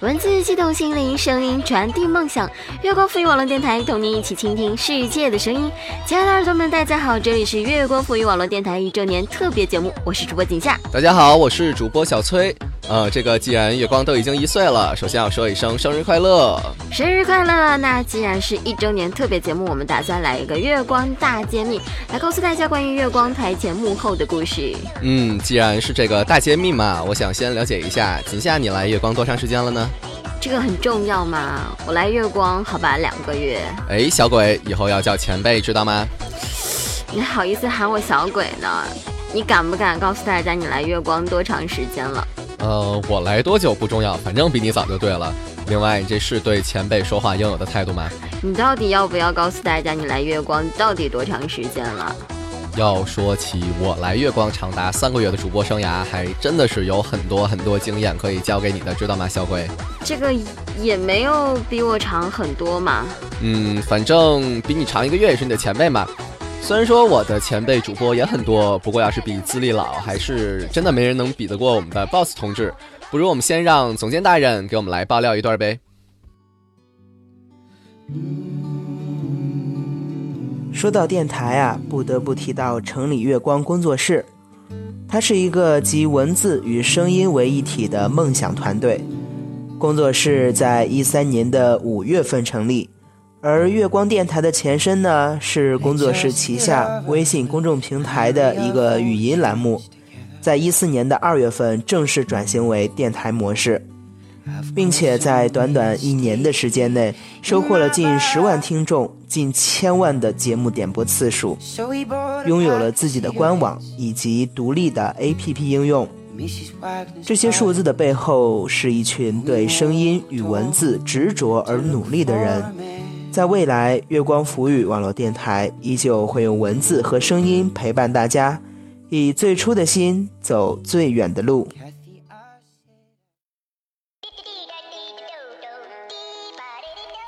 文字激动心灵，声音传递梦想。月光赋予网络电台，同您一起倾听世界的声音。亲爱的耳朵们，大家好，这里是月光赋予网络电台一周年特别节目，我是主播景夏。大家好，我是主播小崔。呃，这个既然月光都已经一岁了，首先要说一声生日快乐，生日快乐！那既然是一周年特别节目，我们打算来一个月光大揭秘，来告诉大家关于月光台前幕后的故事。嗯，既然是这个大揭秘嘛，我想先了解一下，锦夏你来月光多长时间了呢？这个很重要嘛，我来月光好吧，两个月。哎，小鬼，以后要叫前辈，知道吗？你好意思喊我小鬼呢？你敢不敢告诉大家你来月光多长时间了？呃，我来多久不重要，反正比你早就对了。另外，你这是对前辈说话应有的态度吗？你到底要不要告诉大家你来月光到底多长时间了？要说起我来月光长达三个月的主播生涯，还真的是有很多很多经验可以教给你的，知道吗，小鬼？这个也没有比我长很多嘛。嗯，反正比你长一个月也是你的前辈嘛。虽然说我的前辈主播也很多，不过要是比资历老，还是真的没人能比得过我们的 boss 同志。不如我们先让总监大人给我们来爆料一段呗。说到电台啊，不得不提到城里月光工作室，它是一个集文字与声音为一体的梦想团队。工作室在一三年的五月份成立。而月光电台的前身呢，是工作室旗下微信公众平台的一个语音栏目，在一四年的二月份正式转型为电台模式，并且在短短一年的时间内，收获了近十万听众、近千万的节目点播次数，拥有了自己的官网以及独立的 APP 应用。这些数字的背后，是一群对声音与文字执着而努力的人。在未来，月光浮语网络电台依旧会用文字和声音陪伴大家，以最初的心走最远的路。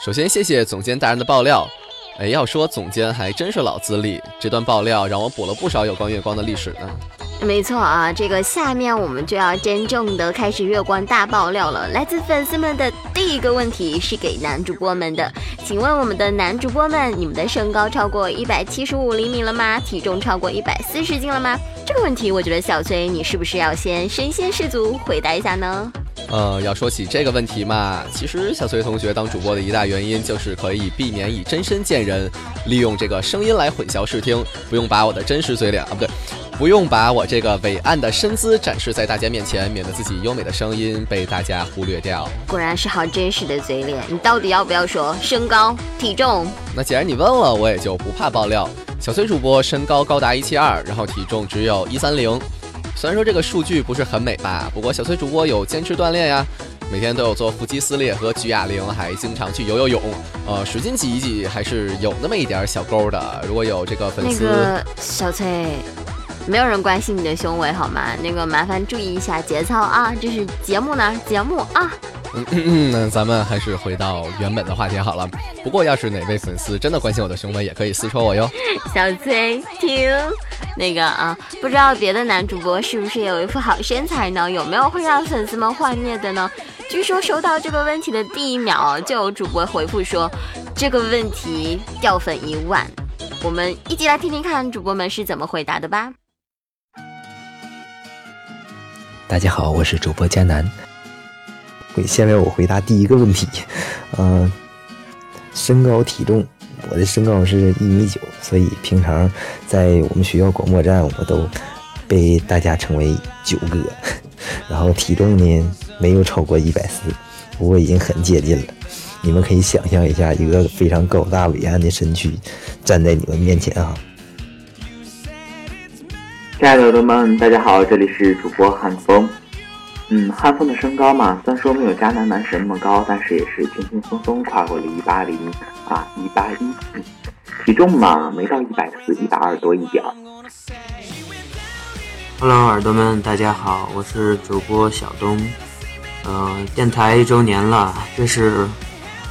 首先，谢谢总监大人的爆料。哎，要说总监还真是老资历，这段爆料让我补了不少有关月光的历史呢。没错啊，这个下面我们就要真正的开始月光大爆料了。来自粉丝们的第一个问题是给男主播们的，请问我们的男主播们，你们的身高超过一百七十五厘米了吗？体重超过一百四十斤了吗？这个问题，我觉得小崔你是不是要先身先士卒回答一下呢？呃，要说起这个问题嘛，其实小崔同学当主播的一大原因就是可以避免以真身见人，利用这个声音来混淆视听，不用把我的真实嘴脸啊，不对。不用把我这个伟岸的身姿展示在大家面前，免得自己优美的声音被大家忽略掉。果然是好真实的嘴脸，你到底要不要说身高体重？那既然你问了，我也就不怕爆料。小崔主播身高高达一七二，然后体重只有一三零。虽然说这个数据不是很美吧，不过小崔主播有坚持锻炼呀，每天都有做腹肌撕裂和举哑铃，还经常去游游泳。呃，使劲挤一挤还是有那么一点小沟的。如果有这个粉丝，那个小崔。没有人关心你的胸围好吗？那个麻烦注意一下节操啊！这是节目呢，节目啊。嗯嗯，那咱们还是回到原本的话题好了。不过要是哪位粉丝真的关心我的胸围，也可以私戳我哟。小崔，听那个啊，不知道别的男主播是不是有一副好身材呢？有没有会让粉丝们幻灭的呢？据说收到这个问题的第一秒，就有主播回复说这个问题掉粉一万。我们一起来听听看主播们是怎么回答的吧。大家好，我是主播佳南。先为我回答第一个问题，嗯，身高体重，我的身高是一米九，所以平常在我们学校广播站，我都被大家称为九哥。然后体重呢，没有超过一百四，不过已经很接近了。你们可以想象一下，一个非常高大伟岸的身躯站在你们面前啊。亲爱的耳朵们，大家好，这里是主播汉风。嗯，汉风的身高嘛，虽然说没有迦南男神那么高，但是也是轻轻松松跨过了一八零啊，一八一。体重嘛，没到一百四，一百二多一点儿。Hello，耳朵们，大家好，我是主播小东。嗯，电台一周年了，这是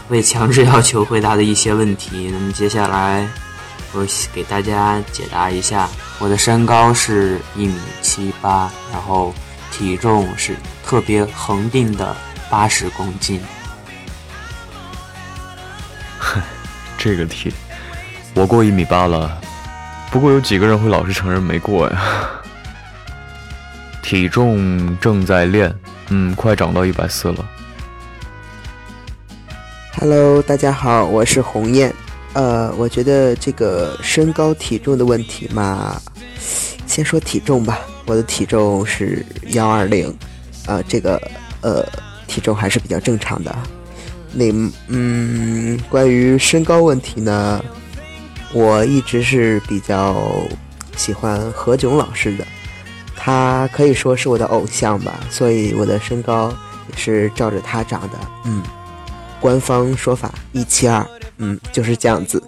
为强制要求回答的一些问题。那么接下来。我给大家解答一下，我的身高是一米七八，然后体重是特别恒定的八十公斤。哼，这个题，我过一米八了，不过有几个人会老实承认没过呀？体重正在练，嗯，快长到一百四了。Hello，大家好，我是鸿雁。呃，我觉得这个身高体重的问题嘛，先说体重吧。我的体重是幺二零，啊，这个呃体重还是比较正常的。那嗯，关于身高问题呢，我一直是比较喜欢何炅老师的，他可以说是我的偶像吧，所以我的身高也是照着他长的。嗯。官方说法一七二，嗯，就是这样子。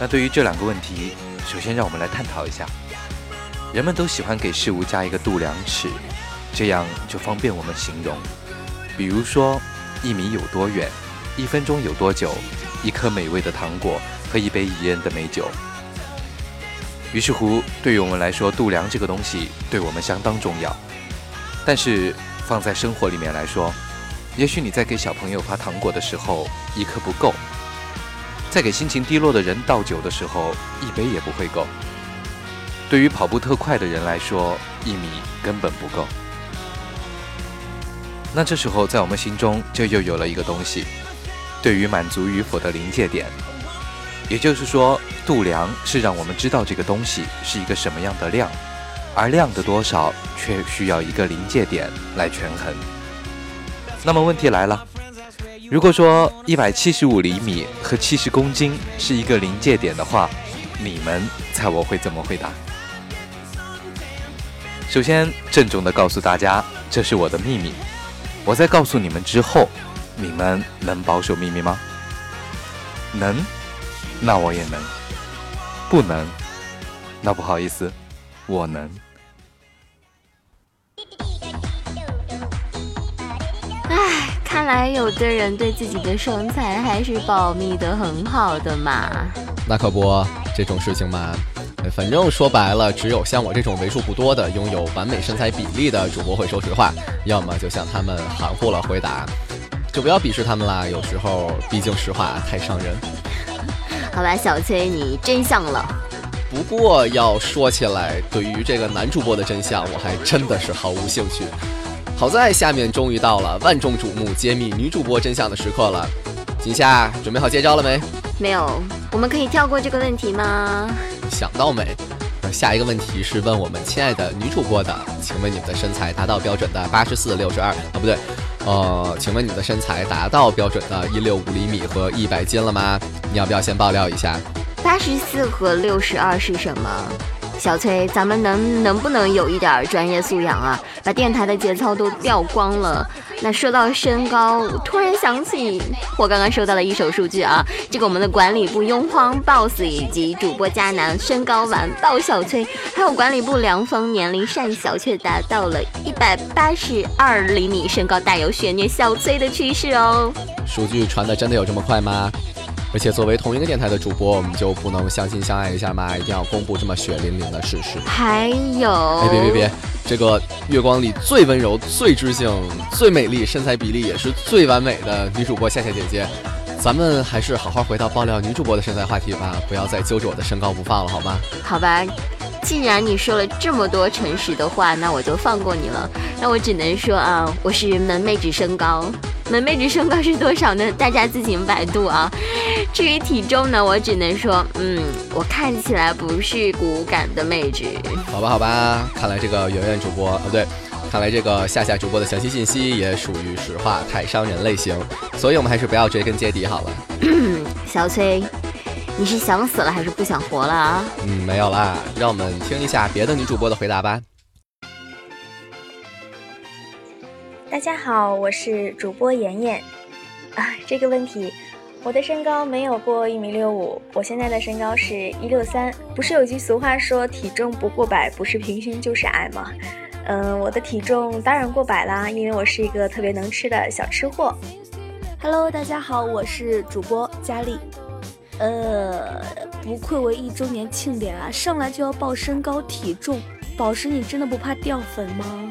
那对于这两个问题，首先让我们来探讨一下。人们都喜欢给事物加一个度量尺，这样就方便我们形容。比如说，一米有多远，一分钟有多久，一颗美味的糖果和一杯宜人的美酒。于是乎，对于我们来说，度量这个东西对我们相当重要。但是放在生活里面来说，也许你在给小朋友发糖果的时候，一颗不够；在给心情低落的人倒酒的时候，一杯也不会够。对于跑步特快的人来说，一米根本不够。那这时候，在我们心中就又有了一个东西，对于满足与否的临界点。也就是说，度量是让我们知道这个东西是一个什么样的量，而量的多少却需要一个临界点来权衡。那么问题来了，如果说一百七十五厘米和七十公斤是一个临界点的话，你们猜我会怎么回答？首先，郑重的告诉大家，这是我的秘密。我在告诉你们之后，你们能保守秘密吗？能，那我也能；不能，那不好意思，我能。来有的人对自己的身材还是保密的很好的嘛。那可不，这种事情嘛，反正说白了，只有像我这种为数不多的拥有完美身材比例的主播会说实话，要么就像他们含糊了回答，就不要鄙视他们啦。有时候毕竟实话太伤人。好吧，小崔，你真相了。不过要说起来，对于这个男主播的真相，我还真的是毫无兴趣。好在下面终于到了万众瞩目揭秘女主播真相的时刻了，锦夏准备好接招了没？没有，我们可以跳过这个问题吗？想到没？下一个问题是问我们亲爱的女主播的，请问你们的身材达到标准的八十四、六十二？啊，不对，呃，请问你们的身材达到标准的一六五厘米和一百斤了吗？你要不要先爆料一下？八十四和六十二是什么？小崔，咱们能能不能有一点专业素养啊？把电台的节操都掉光了。那说到身高，突然想起我刚刚收到了一手数据啊，这个我们的管理部拥荒 boss 以及主播佳楠身高完爆小崔，还有管理部凉风年龄善小却达到了一百八十二厘米，身高大有悬念小崔的趋势哦。数据传的真的有这么快吗？而且作为同一个电台的主播，我们就不能相亲相爱一下吗？一定要公布这么血淋淋的事实？还有，哎，别别别，这个月光里最温柔、最知性、最美丽、身材比例也是最完美的女主播夏夏姐姐，咱们还是好好回到爆料女主播的身材话题吧，不要再揪着我的身高不放了，好吗？好吧，既然你说了这么多诚实的话，那我就放过你了。那我只能说啊，我是门妹纸身高。门妹纸身高是多少呢？大家自行百度啊。至于体重呢，我只能说，嗯，我看起来不是骨感的妹纸。好吧，好吧，看来这个圆圆主播，啊不对，看来这个夏夏主播的详细信息也属于实话太伤人类型，所以我们还是不要追根结底好了。小崔，你是想死了还是不想活了啊？嗯，没有啦，让我们听一下别的女主播的回答吧。大家好，我是主播妍妍。啊，这个问题，我的身高没有过一米六五，我现在的身高是一六三。不是有句俗话说体重不过百，不是平胸就是矮吗？嗯，我的体重当然过百啦，因为我是一个特别能吃的小吃货。Hello，大家好，我是主播佳丽。呃，不愧为一周年庆典啊，上来就要报身高体重，宝石你真的不怕掉粉吗？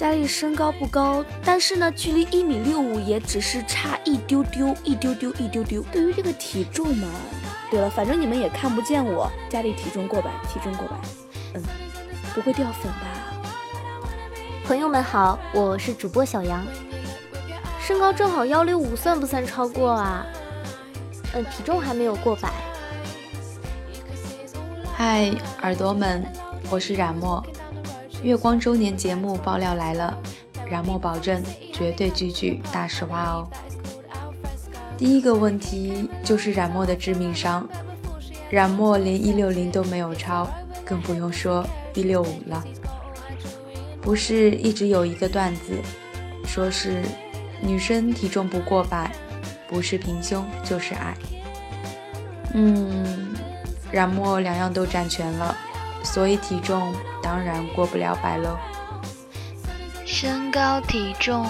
佳丽身高不高，但是呢，距离一米六五也只是差一丢丢，一丢丢，一丢丢。对于这个体重嘛，对了，反正你们也看不见我，佳丽体重过百，体重过百，嗯，不会掉粉吧？朋友们好，我是主播小杨，身高正好幺六五，算不算超过啊？嗯，体重还没有过百。嗨，耳朵们，我是冉墨。月光周年节目爆料来了，冉墨保证绝对句句大实话哦。第一个问题就是冉墨的致命伤，冉墨连一六零都没有超，更不用说一六五了。不是一直有一个段子，说是女生体重不过百，不是平胸就是矮。嗯，冉墨两样都占全了。所以体重当然过不了百喽。身高体重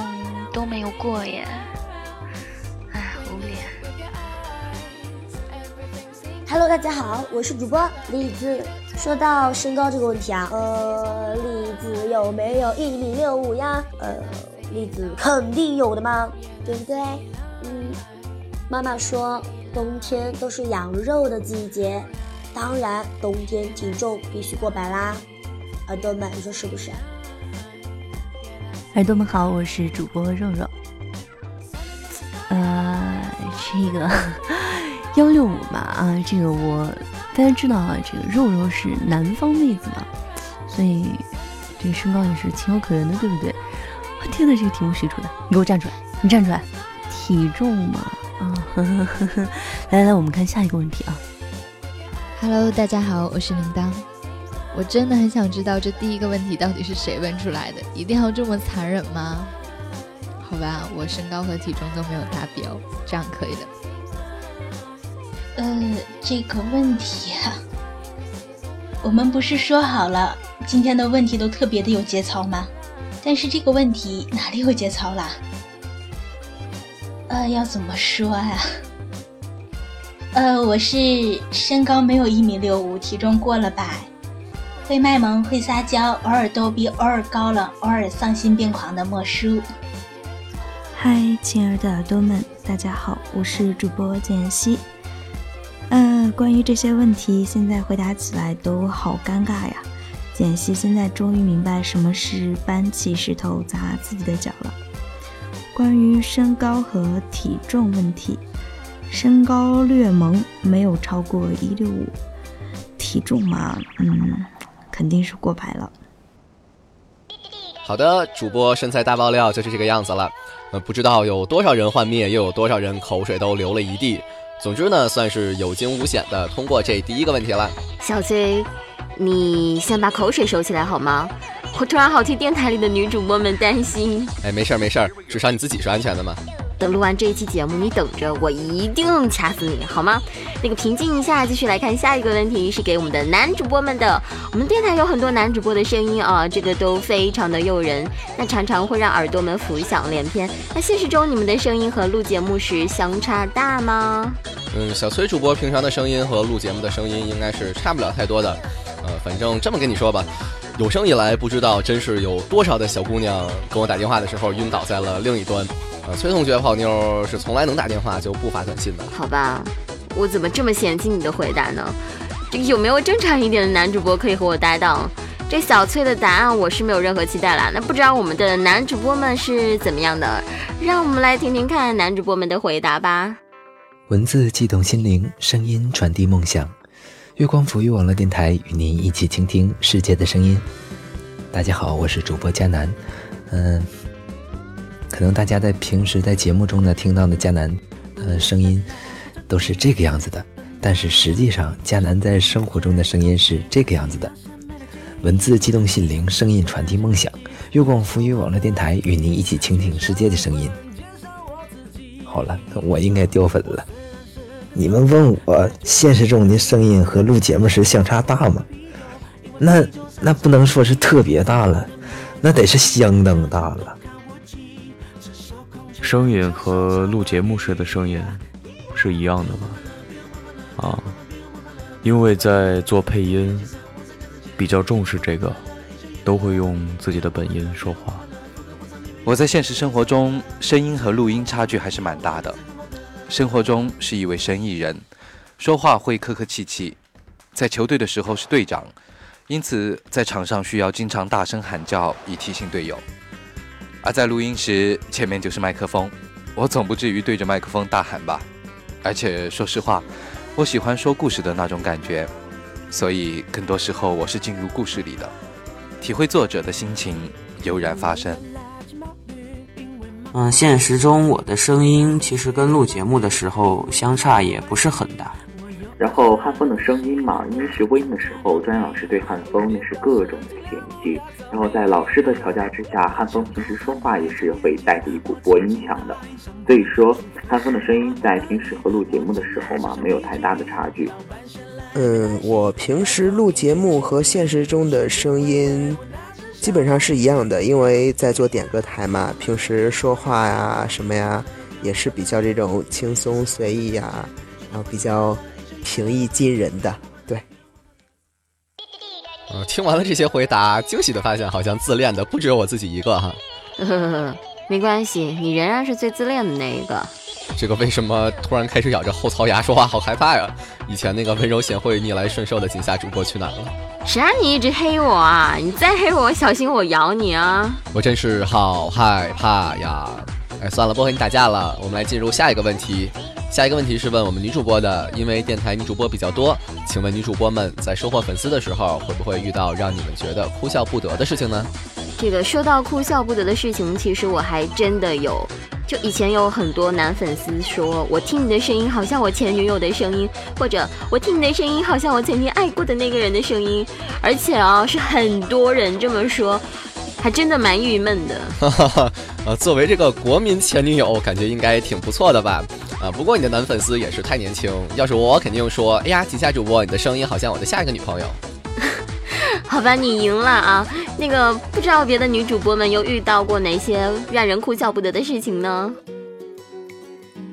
都没有过耶，哎，无脸。Hello，大家好，我是主播栗子。说到身高这个问题啊，呃，栗子有没有一米六五呀？呃，栗子肯定有的嘛，对不对？嗯，妈妈说冬天都是养肉的季节。当然，冬天体重必须过百啦，耳朵们，你说是不是？耳朵们好，我是主播肉肉。呃，这个 幺六五嘛，啊，这个我大家知道啊，这个肉肉是南方妹子嘛，所以这个身高也是情有可原的，对不对？我天呐，这个题目谁出的？你给我站出来！你站出来！体重嘛，啊，呵呵呵呵。来来来，我们看下一个问题啊。Hello，大家好，我是铃铛。我真的很想知道这第一个问题到底是谁问出来的，一定要这么残忍吗？好吧，我身高和体重都没有达标，这样可以的。呃，这个问题啊，我们不是说好了今天的问题都特别的有节操吗？但是这个问题哪里有节操啦？呃，要怎么说呀？呃，我是身高没有一米六五，体重过了百，会卖萌，会撒娇，偶尔逗比，偶尔高冷，偶尔丧心病狂的莫叔。嗨，亲爱的耳朵们，大家好，我是主播简溪。呃，关于这些问题，现在回答起来都好尴尬呀。简溪现在终于明白什么是搬起石头砸自己的脚了。关于身高和体重问题。身高略萌，没有超过一六五，体重嘛，嗯，肯定是过百了。好的，主播身材大爆料就是这个样子了。呃，不知道有多少人幻灭，又有多少人口水都流了一地。总之呢，算是有惊无险的通过这第一个问题了。小崔，你先把口水收起来好吗？我突然好替电台里的女主播们担心。哎，没事儿没事儿，至少你自己是安全的嘛。等录完这一期节目，你等着，我一定掐死你，好吗？那个平静一下，继续来看下一个问题，是给我们的男主播们的。我们电台有很多男主播的声音啊，这个都非常的诱人，那常常会让耳朵们浮想联翩。那现实中你们的声音和录节目时相差大吗？嗯，小崔主播平常的声音和录节目的声音应该是差不了太多的。呃，反正这么跟你说吧，有生以来不知道真是有多少的小姑娘跟我打电话的时候晕倒在了另一端。崔同学泡妞是从来能打电话就不发短信的，好吧？我怎么这么嫌弃你的回答呢？这有没有正常一点的男主播可以和我搭档？这小崔的答案我是没有任何期待啦。那不知道我们的男主播们是怎么样的？让我们来听听看男主播们的回答吧。文字悸动心灵，声音传递梦想。月光浮于网络电台与您一起倾听世界的声音。大家好，我是主播佳楠。嗯。可能大家在平时在节目中呢听到的佳楠，呃，声音都是这个样子的，但是实际上佳楠在生活中的声音是这个样子的。文字激动心灵，声音传递梦想。月光浮于网络电台与您一起倾听世界的声音。好了，我应该掉粉了。你们问我现实中的声音和录节目时相差大吗？那那不能说是特别大了，那得是相当大了。声音和录节目时的声音是一样的吗？啊，因为在做配音，比较重视这个，都会用自己的本音说话。我在现实生活中，声音和录音差距还是蛮大的。生活中是一位生意人，说话会客客气气，在球队的时候是队长，因此在场上需要经常大声喊叫以提醒队友。而在录音时，前面就是麦克风，我总不至于对着麦克风大喊吧？而且说实话，我喜欢说故事的那种感觉，所以更多时候我是进入故事里的，体会作者的心情，油然发生。嗯，现实中我的声音其实跟录节目的时候相差也不是很大。然后汉风的声音嘛，因为学播音的时候，专业老师对汉风那是各种的嫌弃。然后在老师的调教之下，汉风平时说话也是会带着一股播音腔的。所以说，汉风的声音在平时和录节目的时候嘛，没有太大的差距。嗯，我平时录节目和现实中的声音基本上是一样的，因为在做点歌台嘛，平时说话呀什么呀，也是比较这种轻松随意呀，然后比较。平易近人的，对。呃，听完了这些回答，惊喜的发现，好像自恋的不只有我自己一个哈。呵呵呵，没关系，你仍然是最自恋的那一个。这个为什么突然开始咬着后槽牙说话，好害怕呀？以前那个温柔贤惠、逆来顺受的井下主播去哪了？谁让？你一直黑我啊？你再黑我，小心我咬你啊！我真是好害怕呀！哎，算了，不和你打架了，我们来进入下一个问题。下一个问题是问我们女主播的，因为电台女主播比较多，请问女主播们在收获粉丝的时候，会不会遇到让你们觉得哭笑不得的事情呢？这个说到哭笑不得的事情，其实我还真的有。就以前有很多男粉丝说，我听你的声音好像我前女友的声音，或者我听你的声音好像我曾经爱过的那个人的声音，而且啊，是很多人这么说。还真的蛮郁闷的。呃，作为这个国民前女友，感觉应该挺不错的吧？啊，不过你的男粉丝也是太年轻。要是我，肯定说，哎呀，旗下主播，你的声音好像我的下一个女朋友。好吧，你赢了啊。那个，不知道别的女主播们又遇到过哪些让人哭笑不得的事情呢？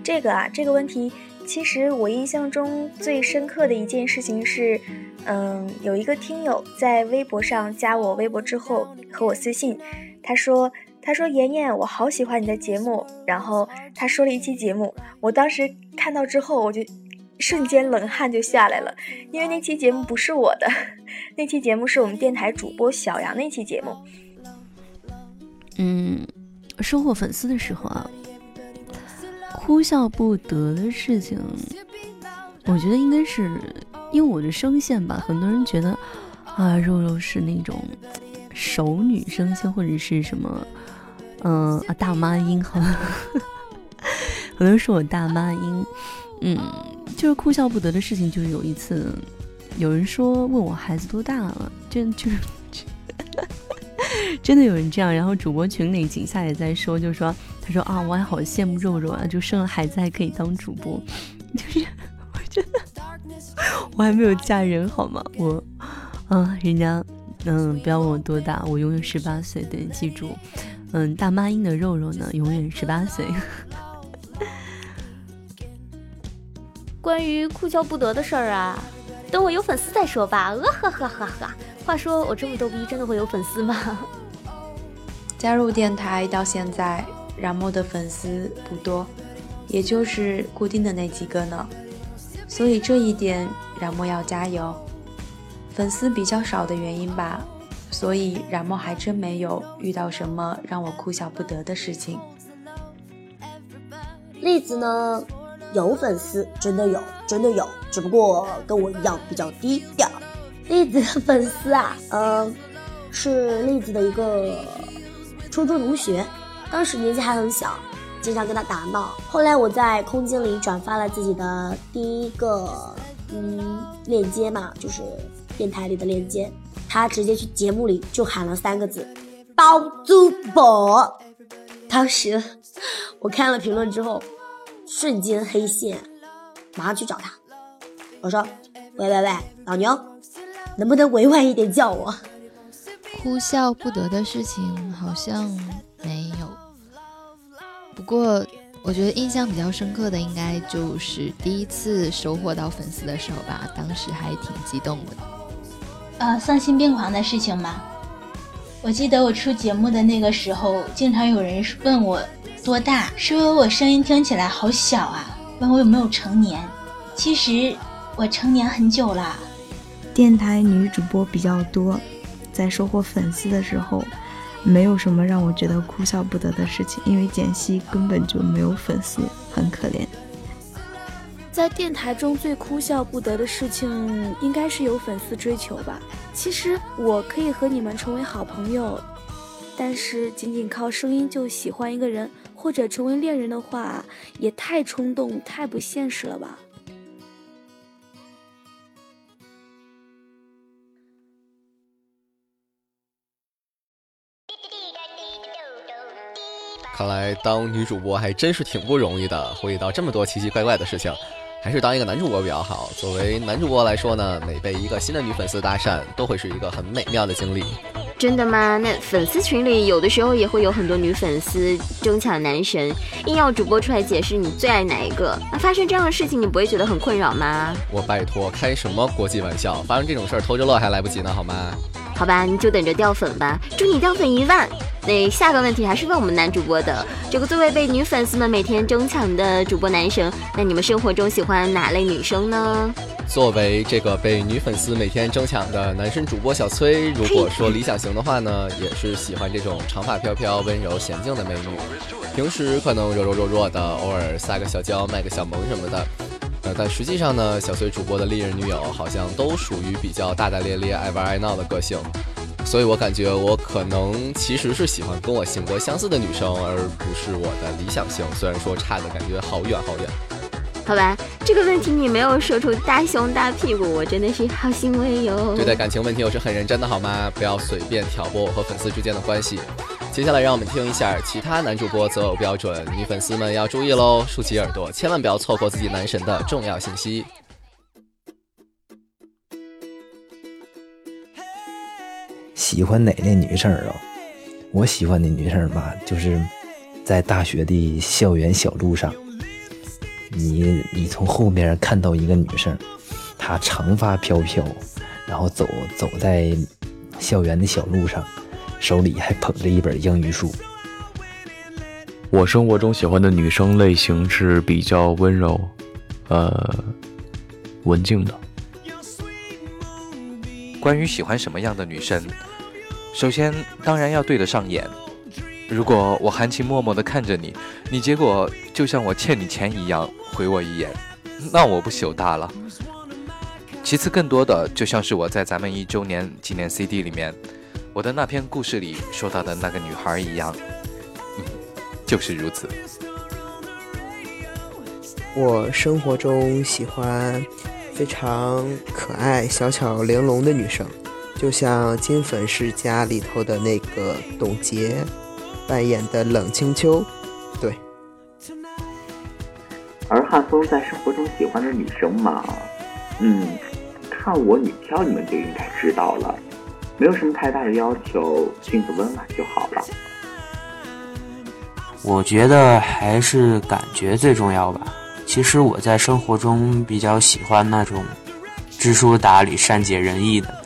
这个啊，这个问题，其实我印象中最深刻的一件事情是。嗯，有一个听友在微博上加我微博之后和我私信，他说：“他说妍妍，我好喜欢你的节目。”然后他说了一期节目，我当时看到之后，我就瞬间冷汗就下来了，因为那期节目不是我的，那期节目是我们电台主播小杨那期节目。嗯，收获粉丝的时候啊，哭笑不得的事情，我觉得应该是。因为我的声线吧，很多人觉得啊，肉肉是那种熟女声线，或者是什么，嗯啊，大妈音，哈，很多人说我大妈音，嗯，就是哭笑不得的事情，就是有一次，有人说问我孩子多大了，真就是 真的有人这样，然后主播群里景夏也在说，就说他说啊，我还好羡慕肉肉啊，就生了孩子还可以当主播，就是我觉得。我还没有嫁人好吗？我，啊，人家，嗯，不要问我多大，我永远十八岁。对，记住，嗯，大妈音的肉肉呢，永远十八岁。关于哭笑不得的事儿啊，等我有粉丝再说吧。呃呵呵呵呵。话说我这么逗逼，真的会有粉丝吗？加入电台到现在，冉墨的粉丝不多，也就是固定的那几个呢。所以这一点，冉墨要加油。粉丝比较少的原因吧，所以冉墨还真没有遇到什么让我哭笑不得的事情。栗子呢，有粉丝，真的有，真的有，只不过跟我一样比较低调。栗子的粉丝啊，嗯，是栗子的一个初中同学，当时年纪还很小。经常跟他打闹，后来我在空间里转发了自己的第一个嗯链接嘛，就是电台里的链接，他直接去节目里就喊了三个字“包租婆”。当时我看了评论之后，瞬间黑线，马上去找他，我说：“喂喂喂，老牛，能不能委婉一点叫我？”哭笑不得的事情好像没有。不过，我觉得印象比较深刻的应该就是第一次收获到粉丝的时候吧，当时还挺激动的。呃，丧心病狂的事情吗？我我记得我出节目的那个时候，经常有人问我多大，说我声音听起来好小啊，问我有没有成年。其实我成年很久了。电台女主播比较多，在收获粉丝的时候，没有什么让我觉得哭笑不得的事情，因为简溪根本就没有粉丝，很可怜。在电台中最哭笑不得的事情，应该是有粉丝追求吧。其实我可以和你们成为好朋友，但是仅仅靠声音就喜欢一个人或者成为恋人的话，也太冲动、太不现实了吧。看来当女主播还真是挺不容易的，会遇到这么多奇奇怪怪的事情，还是当一个男主播比较好。作为男主播来说呢，每被一个新的女粉丝搭讪，都会是一个很美妙的经历。真的吗？那粉丝群里有的时候也会有很多女粉丝争抢男神，硬要主播出来解释你最爱哪一个。那发生这样的事情，你不会觉得很困扰吗？我拜托，开什么国际玩笑？发生这种事儿，偷着乐还来不及呢，好吗？好吧，你就等着掉粉吧，祝你掉粉一万。那下个问题还是问我们男主播的，这个作为被女粉丝们每天争抢的主播男神，那你们生活中喜欢哪类女生呢？作为这个被女粉丝每天争抢的男生主播小崔，如果说理想型的话呢，也是喜欢这种长发飘飘、温柔娴静的美女，平时可能柔柔弱弱的，偶尔撒个小娇、卖个小萌什么的。呃，但实际上呢，小崔主播的历任女友好像都属于比较大大咧咧、爱玩爱闹的个性，所以我感觉我可能其实是喜欢跟我性格相似的女生，而不是我的理想型。虽然说差的感觉好远好远。好吧，这个问题你没有说出大胸大屁股，我真的是好欣慰哟。对待感情问题我是很认真的，好吗？不要随便挑拨我和粉丝之间的关系。接下来让我们听一下其他男主播择偶标准，女粉丝们要注意喽，竖起耳朵，千万不要错过自己男神的重要信息。喜欢哪类女生啊？我喜欢的女生吧，就是在大学的校园小路上，你你从后面看到一个女生，她长发飘飘，然后走走在校园的小路上，手里还捧着一本英语书。我生活中喜欢的女生类型是比较温柔，呃，文静的。关于喜欢什么样的女生，首先当然要对得上眼。如果我含情脉脉地看着你，你结果就像我欠你钱一样回我一眼，那我不羞大了。其次，更多的就像是我在咱们一周年纪念 CD 里面，我的那篇故事里说到的那个女孩一样，嗯，就是如此。我生活中喜欢。非常可爱、小巧玲珑的女生，就像《金粉世家》里头的那个董洁扮演的冷清秋。对。而汉风在生活中喜欢的女生嘛，嗯，看我女票，你们就应该知道了，没有什么太大的要求，性子温婉就好了。我觉得还是感觉最重要吧。其实我在生活中比较喜欢那种知书达理、善解人意的，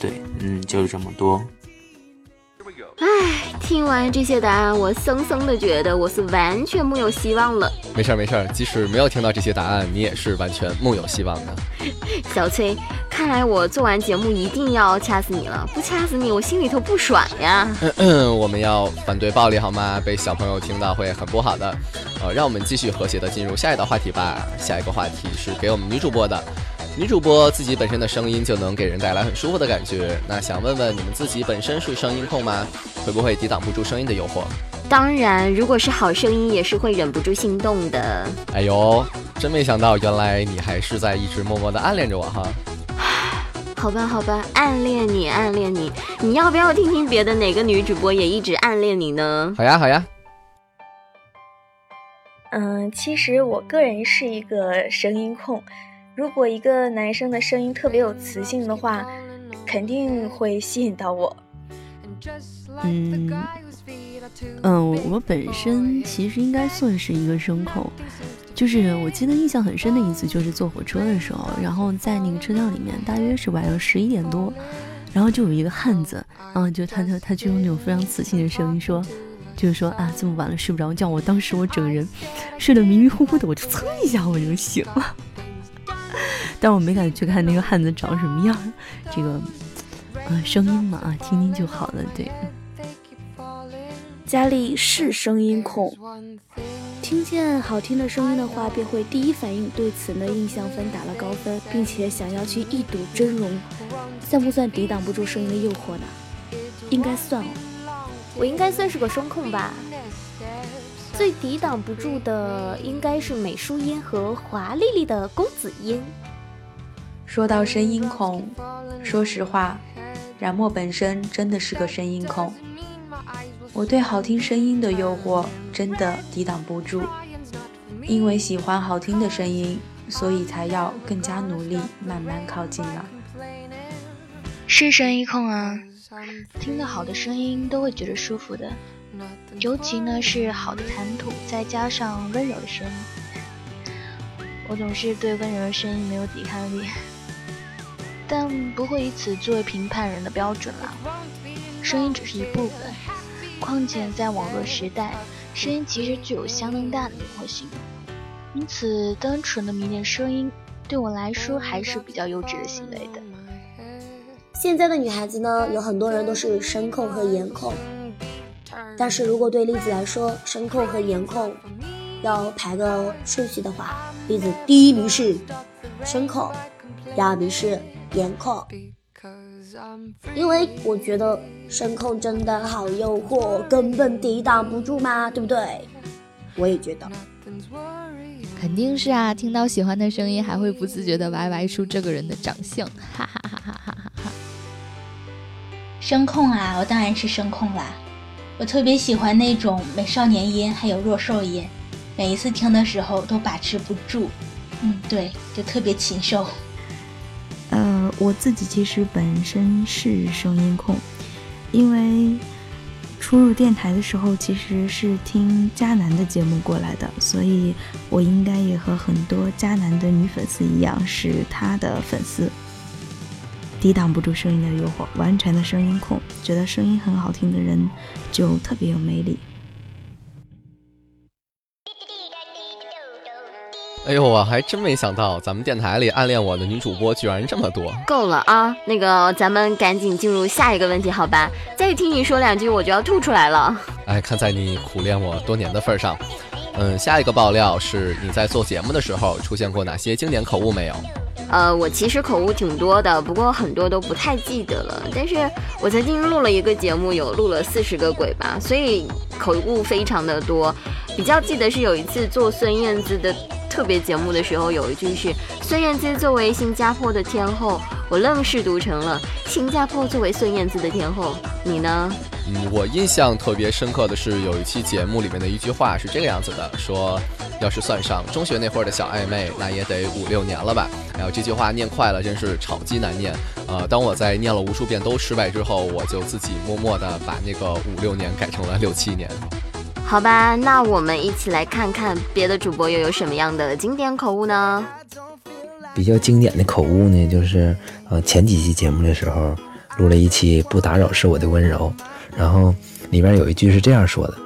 对，嗯，就是这么多。唉，听完这些答案，我森森的觉得我是完全木有希望了。没事儿没事儿，即使没有听到这些答案，你也是完全木有希望的。小崔，看来我做完节目一定要掐死你了，不掐死你，我心里头不爽呀。嗯嗯，我们要反对暴力好吗？被小朋友听到会很不好的。呃，让我们继续和谐的进入下一道话题吧。下一个话题是给我们女主播的，女主播自己本身的声音就能给人带来很舒服的感觉。那想问问你们自己本身是声音控吗？会不会抵挡不住声音的诱惑？当然，如果是好声音，也是会忍不住心动的。哎呦，真没想到，原来你还是在一直默默的暗恋着我哈。好吧，好吧，暗恋你，暗恋你，你要不要听听别的哪个女主播也一直暗恋你呢？好呀，好呀。嗯，其实我个人是一个声音控。如果一个男生的声音特别有磁性的话，肯定会吸引到我。嗯嗯，我本身其实应该算是一个声控。就是我记得印象很深的一次，就是坐火车的时候，然后在那个车厢里面，大约是晚上十一点多，然后就有一个汉子，啊，就他他他就用那种非常磁性的声音说，就是说啊，这么晚了睡不着觉，我当时我整个人睡得迷迷糊糊的，我就噌一下我就醒了。但我没敢去看那个汉子长什么样，这个，呃，声音嘛啊，听听就好了。对，佳丽是声音控，听见好听的声音的话，便会第一反应对此呢印象分打了高分，并且想要去一睹真容，算不算抵挡不住声音的诱惑呢？应该算哦，我应该算是个声控吧。最抵挡不住的应该是美淑音和华丽丽的公子音。说到声音控，说实话，冉墨本身真的是个声音控。我对好听声音的诱惑真的抵挡不住，因为喜欢好听的声音，所以才要更加努力，慢慢靠近了。是声音控啊，听得好的声音都会觉得舒服的，尤其呢是好的谈吐，再加上温柔的声音。我总是对温柔的声音没有抵抗力。但不会以此作为评判人的标准啦。声音只是一部分，况且在网络时代，声音其实具有相当大的灵活性。因此，单纯的迷恋声音，对我来说还是比较幼稚的行为的。现在的女孩子呢，有很多人都是声控和颜控，但是如果对栗子来说，声控和颜控要排个顺序的话，栗子第一名是声控，第二名是。颜控，因为我觉得声控真的好诱惑，根本抵挡不住嘛，对不对？我也觉得，肯定是啊！听到喜欢的声音，还会不自觉的歪歪出这个人的长相，哈哈哈哈哈哈！哈。声控啊，我当然是声控啦！我特别喜欢那种美少年音，还有弱兽音，每一次听的时候都把持不住，嗯，对，就特别禽兽。我自己其实本身是声音控，因为初入电台的时候其实是听迦南的节目过来的，所以我应该也和很多迦南的女粉丝一样是他的粉丝，抵挡不住声音的诱惑，完全的声音控，觉得声音很好听的人就特别有魅力。哎呦，我还真没想到，咱们电台里暗恋我的女主播居然这么多。够了啊，那个咱们赶紧进入下一个问题，好吧？再听你说两句，我就要吐出来了。哎，看在你苦练我多年的份上，嗯，下一个爆料是你在做节目的时候出现过哪些经典口误没有？呃，我其实口误挺多的，不过很多都不太记得了。但是我曾经录了一个节目，有录了四十个鬼吧，所以口误非常的多。比较记得是有一次做孙燕姿的。特别节目的时候，有一句是孙燕姿作为新加坡的天后，我愣是读成了新加坡作为孙燕姿的天后。你呢？嗯，我印象特别深刻的是有一期节目里面的一句话是这个样子的：说要是算上中学那会儿的小暧昧，那也得五六年了吧。然后这句话念快了，真是炒鸡难念。呃，当我在念了无数遍都失败之后，我就自己默默的把那个五六年改成了六七年。好吧，那我们一起来看看别的主播又有什么样的经典口误呢？比较经典的口误呢，就是呃前几期节目的时候录了一期“不打扰是我的温柔”，然后里面有一句是这样说的：“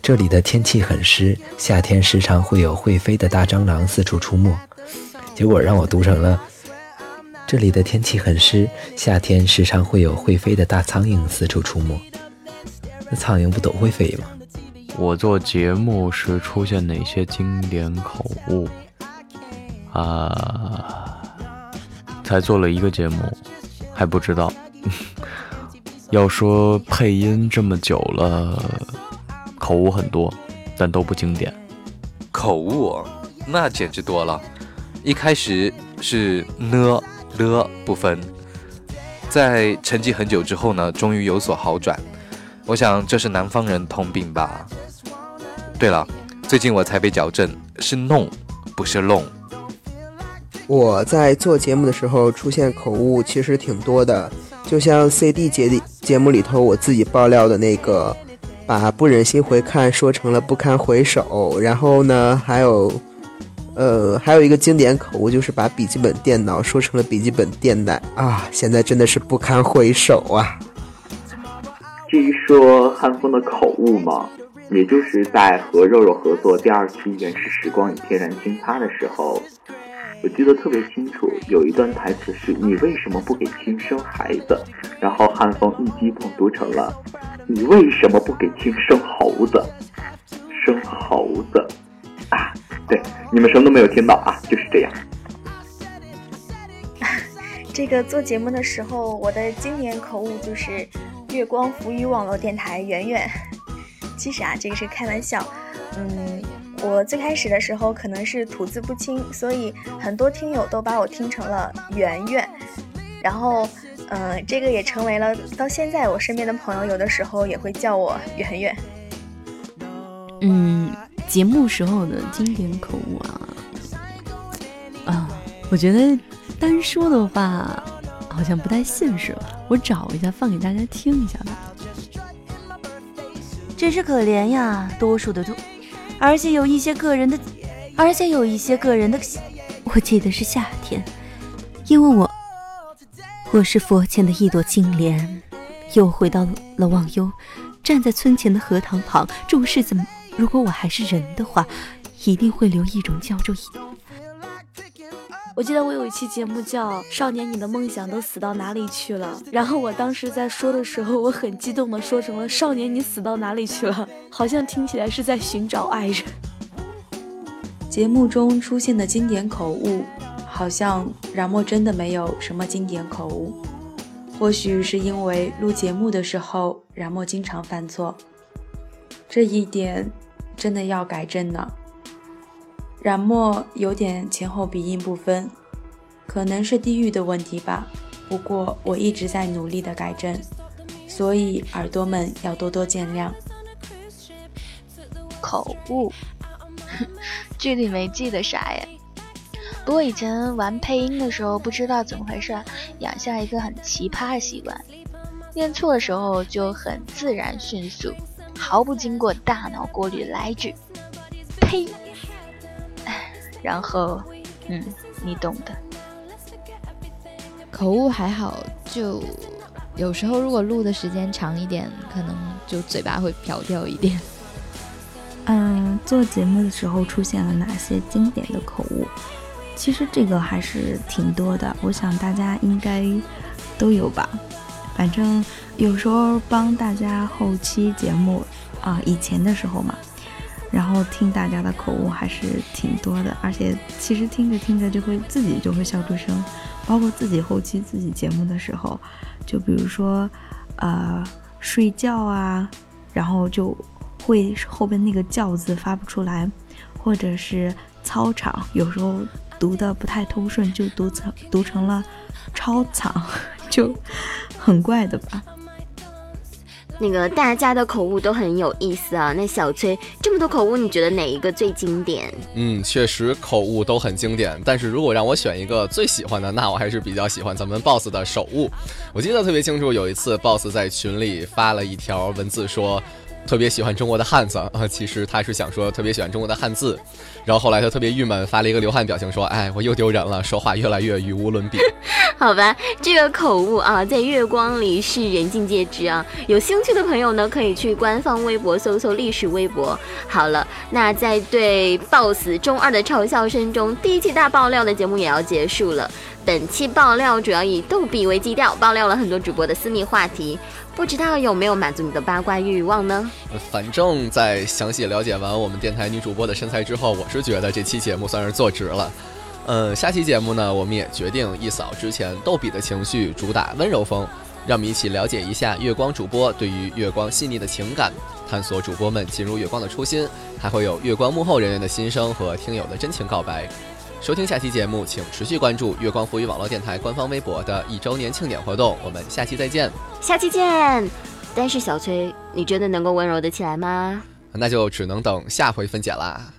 这里的天气很湿，夏天时常会有会飞的大蟑螂四处出没。”结果让我读成了：“这里的天气很湿，夏天时常会有会飞的大苍蝇四处出没。”那苍蝇不都会飞吗？我做节目时出现哪些经典口误？啊，才做了一个节目，还不知道。要说配音这么久了，口误很多，但都不经典。口误那简直多了。一开始是呢了不分，在沉寂很久之后呢，终于有所好转。我想这是南方人通病吧。对了，最近我才被矫正，是弄，不是弄。我在做节目的时候出现口误其实挺多的，就像 CD 节里节目里头我自己爆料的那个，把不忍心回看说成了不堪回首，然后呢还有，呃，还有一个经典口误就是把笔记本电脑说成了笔记本电奶啊，现在真的是不堪回首啊。至于说汉风的口误嘛，也就是在和肉肉合作第二期《原始时光与天然惊趴》的时候，我记得特别清楚，有一段台词是“你为什么不给亲生孩子”，然后汉风一击碰读成了“你为什么不给亲生猴子”，生猴子啊，对，你们什么都没有听到啊，就是这样。这个做节目的时候，我的经典口误就是“月光浮于网络电台圆圆”。其实啊，这个是开玩笑。嗯，我最开始的时候可能是吐字不清，所以很多听友都把我听成了圆圆。然后，嗯，这个也成为了到现在我身边的朋友有的时候也会叫我圆圆。嗯，节目时候的经典口误啊，啊，我觉得。单说的话好像不太现实吧，我找一下放给大家听一下吧。真是可怜呀，多数的都，而且有一些个人的，而且有一些个人的。我记得是夏天，因为我我是佛前的一朵金莲，又回到了忘忧，站在村前的荷塘旁，注视怎么？如果我还是人的话，一定会留一种叫做。我记得我有一期节目叫《少年，你的梦想都死到哪里去了》，然后我当时在说的时候，我很激动的说成了“少年，你死到哪里去了”，好像听起来是在寻找爱人。节目中出现的经典口误，好像冉墨真的没有什么经典口误，或许是因为录节目的时候冉墨经常犯错，这一点真的要改正呢。染墨有点前后鼻音不分，可能是地域的问题吧。不过我一直在努力的改正，所以耳朵们要多多见谅。口误，具体没记得啥呀。不过以前玩配音的时候，不知道怎么回事，养下一个很奇葩的习惯，念错的时候就很自然迅速，毫不经过大脑过滤来一句“呸”。然后，嗯，你懂的。口误还好，就有时候如果录的时间长一点，可能就嘴巴会瓢掉一点。嗯，做节目的时候出现了哪些经典的口误？其实这个还是挺多的，我想大家应该都有吧。反正有时候帮大家后期节目啊，以前的时候嘛。然后听大家的口误还是挺多的，而且其实听着听着就会自己就会笑出声，包括自己后期自己节目的时候，就比如说，呃，睡觉啊，然后就会后边那个“叫”字发不出来，或者是操场，有时候读的不太通顺，就读成读成了超场，就很怪的吧。那个大家的口误都很有意思啊。那小崔这么多口误，你觉得哪一个最经典？嗯，确实口误都很经典。但是如果让我选一个最喜欢的，那我还是比较喜欢咱们 boss 的手误。我记得特别清楚，有一次 boss 在群里发了一条文字说。特别喜欢中国的汉字啊，其实他是想说特别喜欢中国的汉字，然后后来他特别郁闷，发了一个流汗表情，说：“哎，我又丢人了，说话越来越语无伦比。”好吧，这个口误啊，在月光里是人尽皆知啊。有兴趣的朋友呢，可以去官方微博搜搜历史微博。好了，那在对 BOSS 中二的嘲笑声中，第一期大爆料的节目也要结束了。本期爆料主要以逗比为基调，爆料了很多主播的私密话题，不知道有没有满足你的八卦欲望呢？反正，在详细了解完我们电台女主播的身材之后，我是觉得这期节目算是做值了。嗯，下期节目呢，我们也决定一扫之前逗比的情绪，主打温柔风，让我们一起了解一下月光主播对于月光细腻的情感，探索主播们进入月光的初心，还会有月光幕后人员的心声和听友的真情告白。收听下期节目，请持续关注月光浮语网络电台官方微博的一周年庆典活动。我们下期再见，下期见。但是小崔，你真的能够温柔的起来吗？那就只能等下回分解啦。